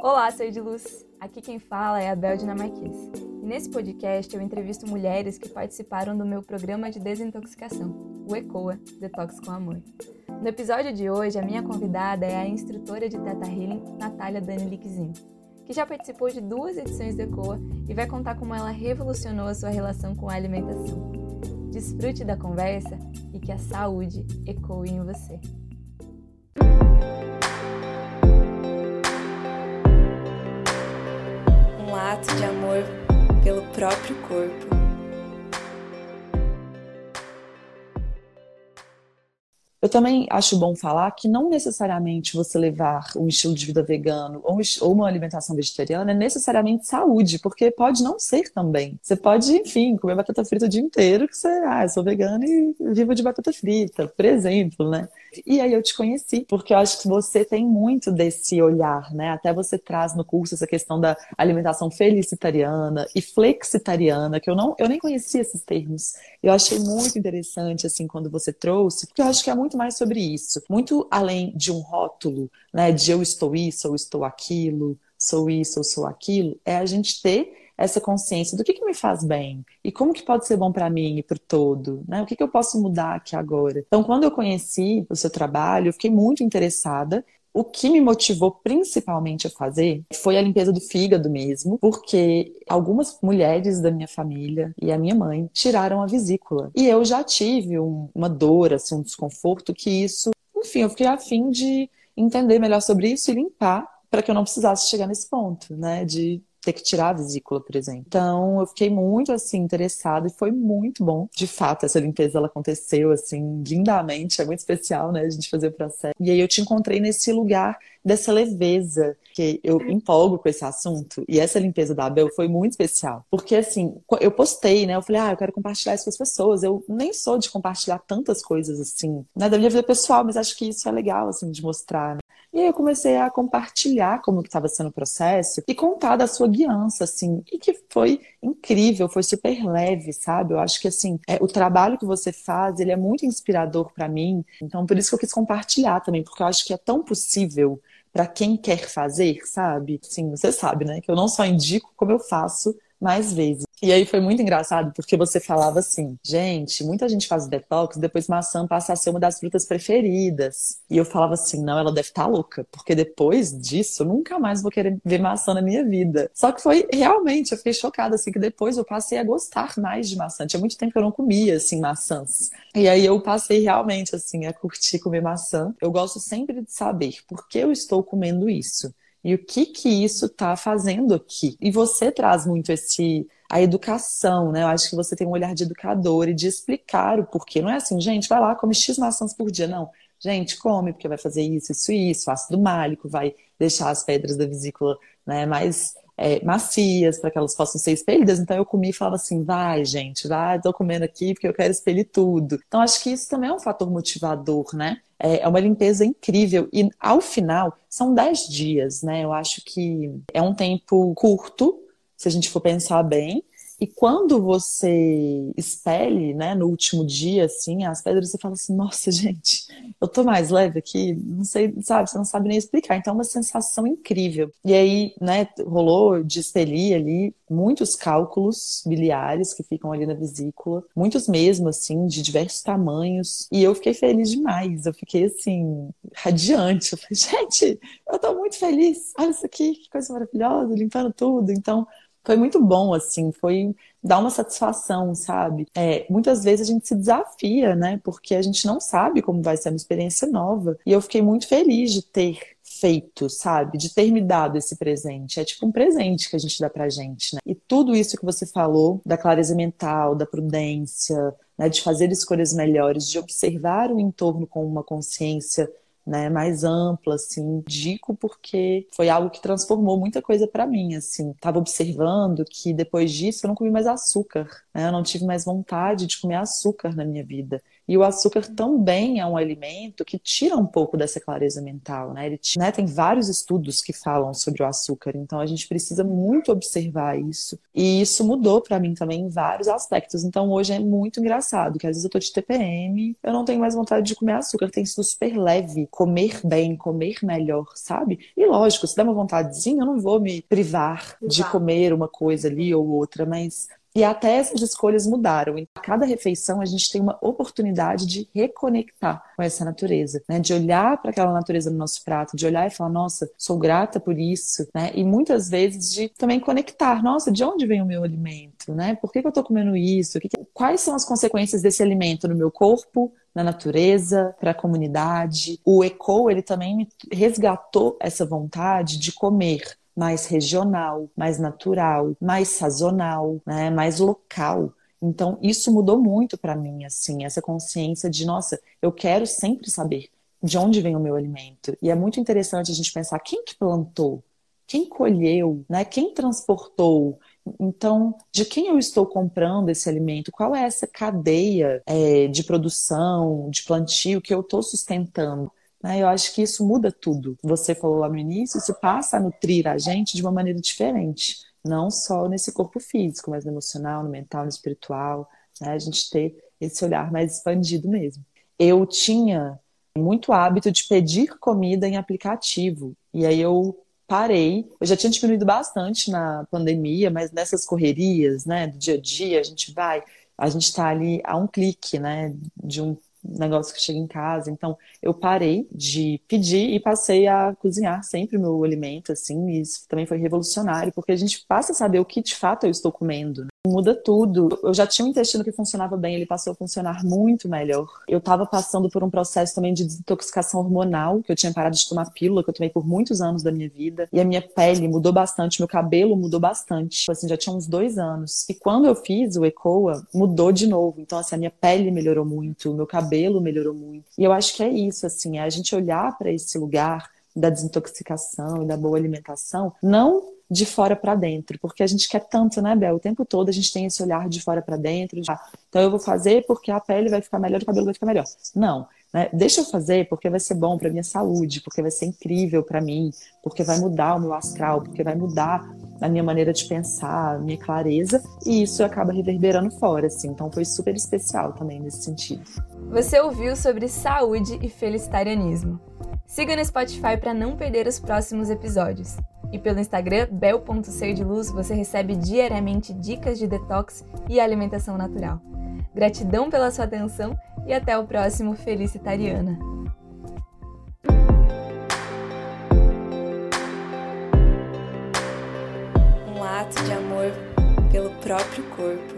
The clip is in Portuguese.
Olá, sou de Luz. Aqui quem fala é a Bel Dinamarquês. E nesse podcast eu entrevisto mulheres que participaram do meu programa de desintoxicação, o ECOA, Detox com Amor. No episódio de hoje, a minha convidada é a instrutora de Teta Healing, Natália Dani Lickzin, que já participou de duas edições do ECOA e vai contar como ela revolucionou a sua relação com a alimentação. Desfrute da conversa e que a saúde ecoe em você. Ato de amor pelo próprio corpo. Eu também acho bom falar que não necessariamente você levar um estilo de vida vegano ou uma alimentação vegetariana é necessariamente saúde, porque pode não ser também. Você pode, enfim, comer batata frita o dia inteiro, que você, ah, eu sou vegana e vivo de batata frita, por exemplo, né? E aí eu te conheci, porque eu acho que você tem muito desse olhar, né? Até você traz no curso essa questão da alimentação felicitariana e flexitariana, que eu não, eu nem conhecia esses termos. Eu achei muito interessante, assim, quando você trouxe, porque eu acho que é muito mais sobre isso. Muito além de um rótulo, né? De eu estou isso, ou estou aquilo, sou isso, ou sou aquilo, é a gente ter essa consciência do que, que me faz bem e como que pode ser bom para mim e para o todo, né? O que, que eu posso mudar aqui agora? Então, quando eu conheci o seu trabalho, eu fiquei muito interessada o que me motivou principalmente a fazer foi a limpeza do fígado mesmo, porque algumas mulheres da minha família e a minha mãe tiraram a vesícula. E eu já tive um, uma dor, assim, um desconforto que isso, enfim, eu fiquei afim de entender melhor sobre isso e limpar para que eu não precisasse chegar nesse ponto, né, de ter que tirar a vesícula, por exemplo. Então, eu fiquei muito, assim, interessada e foi muito bom. De fato, essa limpeza, ela aconteceu, assim, lindamente. É muito especial, né, a gente fazer o processo. E aí eu te encontrei nesse lugar dessa leveza, que eu empolgo com esse assunto. E essa limpeza da Abel foi muito especial. Porque, assim, eu postei, né, eu falei, ah, eu quero compartilhar isso com as pessoas. Eu nem sou de compartilhar tantas coisas, assim, né, da minha vida pessoal, mas acho que isso é legal, assim, de mostrar, né? E aí eu comecei a compartilhar como estava sendo o processo e contar da sua guiança, assim, e que foi incrível, foi super leve, sabe? Eu acho que, assim, é, o trabalho que você faz, ele é muito inspirador para mim, então por isso que eu quis compartilhar também, porque eu acho que é tão possível para quem quer fazer, sabe? Sim, você sabe, né? Que eu não só indico como eu faço mais vezes. E aí foi muito engraçado, porque você falava assim, gente, muita gente faz detox, depois maçã passa a ser uma das frutas preferidas. E eu falava assim, não, ela deve estar tá louca, porque depois disso eu nunca mais vou querer ver maçã na minha vida. Só que foi realmente, eu fiquei chocada, assim, que depois eu passei a gostar mais de maçã. Tinha muito tempo que eu não comia, assim, maçãs. E aí eu passei realmente, assim, a curtir comer maçã. Eu gosto sempre de saber por que eu estou comendo isso. E o que que isso está fazendo aqui? E você traz muito esse a educação, né? Eu acho que você tem um olhar de educador e de explicar o porquê. Não é assim, gente, vai lá, come X maçãs por dia. Não. Gente, come, porque vai fazer isso, isso e isso. Ácido málico vai deixar as pedras da vesícula né, mais é, macias, para que elas possam ser expelidas. Então eu comi e falava assim: vai, gente, vai, tô comendo aqui porque eu quero expelir tudo. Então acho que isso também é um fator motivador, né? É, é uma limpeza incrível. E ao final, são 10 dias, né? Eu acho que é um tempo curto, se a gente for pensar bem. E quando você expele, né, no último dia, assim, as pedras, você fala assim, nossa, gente, eu tô mais leve aqui, não sei, sabe, você não sabe nem explicar. Então é uma sensação incrível. E aí, né, rolou de expelir ali muitos cálculos biliares que ficam ali na vesícula, muitos mesmo, assim, de diversos tamanhos. E eu fiquei feliz demais, eu fiquei, assim, radiante. Eu falei, gente, eu tô muito feliz, olha isso aqui, que coisa maravilhosa, limpando tudo. Então, foi muito bom, assim, foi dar uma satisfação, sabe? É, muitas vezes a gente se desafia, né? Porque a gente não sabe como vai ser uma experiência nova. E eu fiquei muito feliz de ter feito, sabe? De ter me dado esse presente. É tipo um presente que a gente dá pra gente, né? E tudo isso que você falou, da clareza mental, da prudência, né? de fazer escolhas melhores, de observar o entorno com uma consciência né, mais ampla, assim, dico porque foi algo que transformou muita coisa para mim, assim. Tava observando que depois disso eu não comi mais açúcar, né? Eu não tive mais vontade de comer açúcar na minha vida. E o açúcar também é um alimento que tira um pouco dessa clareza mental, né? Ele, né, tem vários estudos que falam sobre o açúcar, então a gente precisa muito observar isso. E isso mudou para mim também em vários aspectos. Então hoje é muito engraçado, que às vezes eu tô de TPM, eu não tenho mais vontade de comer açúcar, tem sido super leve, comer bem, comer melhor, sabe? E lógico, se der uma vontadezinha, eu não vou me privar de comer uma coisa ali ou outra, mas e até essas escolhas mudaram. Em cada refeição, a gente tem uma oportunidade de reconectar com essa natureza, né? De olhar para aquela natureza no nosso prato, de olhar e falar, nossa, sou grata por isso, né? E muitas vezes de também conectar, nossa, de onde vem o meu alimento, né? Por que, que eu estou comendo isso? Quais são as consequências desse alimento no meu corpo, na natureza, para a comunidade. O eco, ele também me resgatou essa vontade de comer mais regional, mais natural, mais sazonal, né, mais local. Então, isso mudou muito para mim, assim, essa consciência de, nossa, eu quero sempre saber de onde vem o meu alimento. E é muito interessante a gente pensar quem que plantou, quem colheu, né, quem transportou. Então, de quem eu estou comprando esse alimento? Qual é essa cadeia é, de produção, de plantio que eu estou sustentando? Né? Eu acho que isso muda tudo. Você falou lá no início, isso passa a nutrir a gente de uma maneira diferente, não só nesse corpo físico, mas no emocional, no mental, no espiritual, né? a gente ter esse olhar mais expandido mesmo. Eu tinha muito hábito de pedir comida em aplicativo, e aí eu parei. Eu já tinha diminuído bastante na pandemia, mas nessas correrias, né, do dia a dia, a gente vai, a gente está ali a um clique, né, de um negócio que chega em casa. Então, eu parei de pedir e passei a cozinhar sempre o meu alimento, assim, isso também foi revolucionário, porque a gente passa a saber o que de fato eu estou comendo. Muda tudo. Eu já tinha um intestino que funcionava bem, ele passou a funcionar muito melhor. Eu estava passando por um processo também de desintoxicação hormonal, que eu tinha parado de tomar pílula, que eu tomei por muitos anos da minha vida, e a minha pele mudou bastante, meu cabelo mudou bastante. Assim, já tinha uns dois anos. E quando eu fiz o ECOA, mudou de novo. Então, assim, a minha pele melhorou muito, meu cabelo melhorou muito. E eu acho que é isso, assim, é a gente olhar para esse lugar da desintoxicação e da boa alimentação, não de fora para dentro, porque a gente quer tanto, né, Bel? O tempo todo a gente tem esse olhar de fora para dentro, de, ah, então eu vou fazer porque a pele vai ficar melhor, o cabelo vai ficar melhor. Não, né? Deixa eu fazer porque vai ser bom para minha saúde, porque vai ser incrível para mim, porque vai mudar o meu astral, porque vai mudar a minha maneira de pensar, a minha clareza, e isso acaba reverberando fora, assim. Então foi super especial também nesse sentido. Você ouviu sobre saúde e felicitarianismo. Siga no Spotify para não perder os próximos episódios. E pelo Instagram, bel.ser de luz, você recebe diariamente dicas de detox e alimentação natural. Gratidão pela sua atenção e até o próximo Felicitariana. Um ato de amor pelo próprio corpo.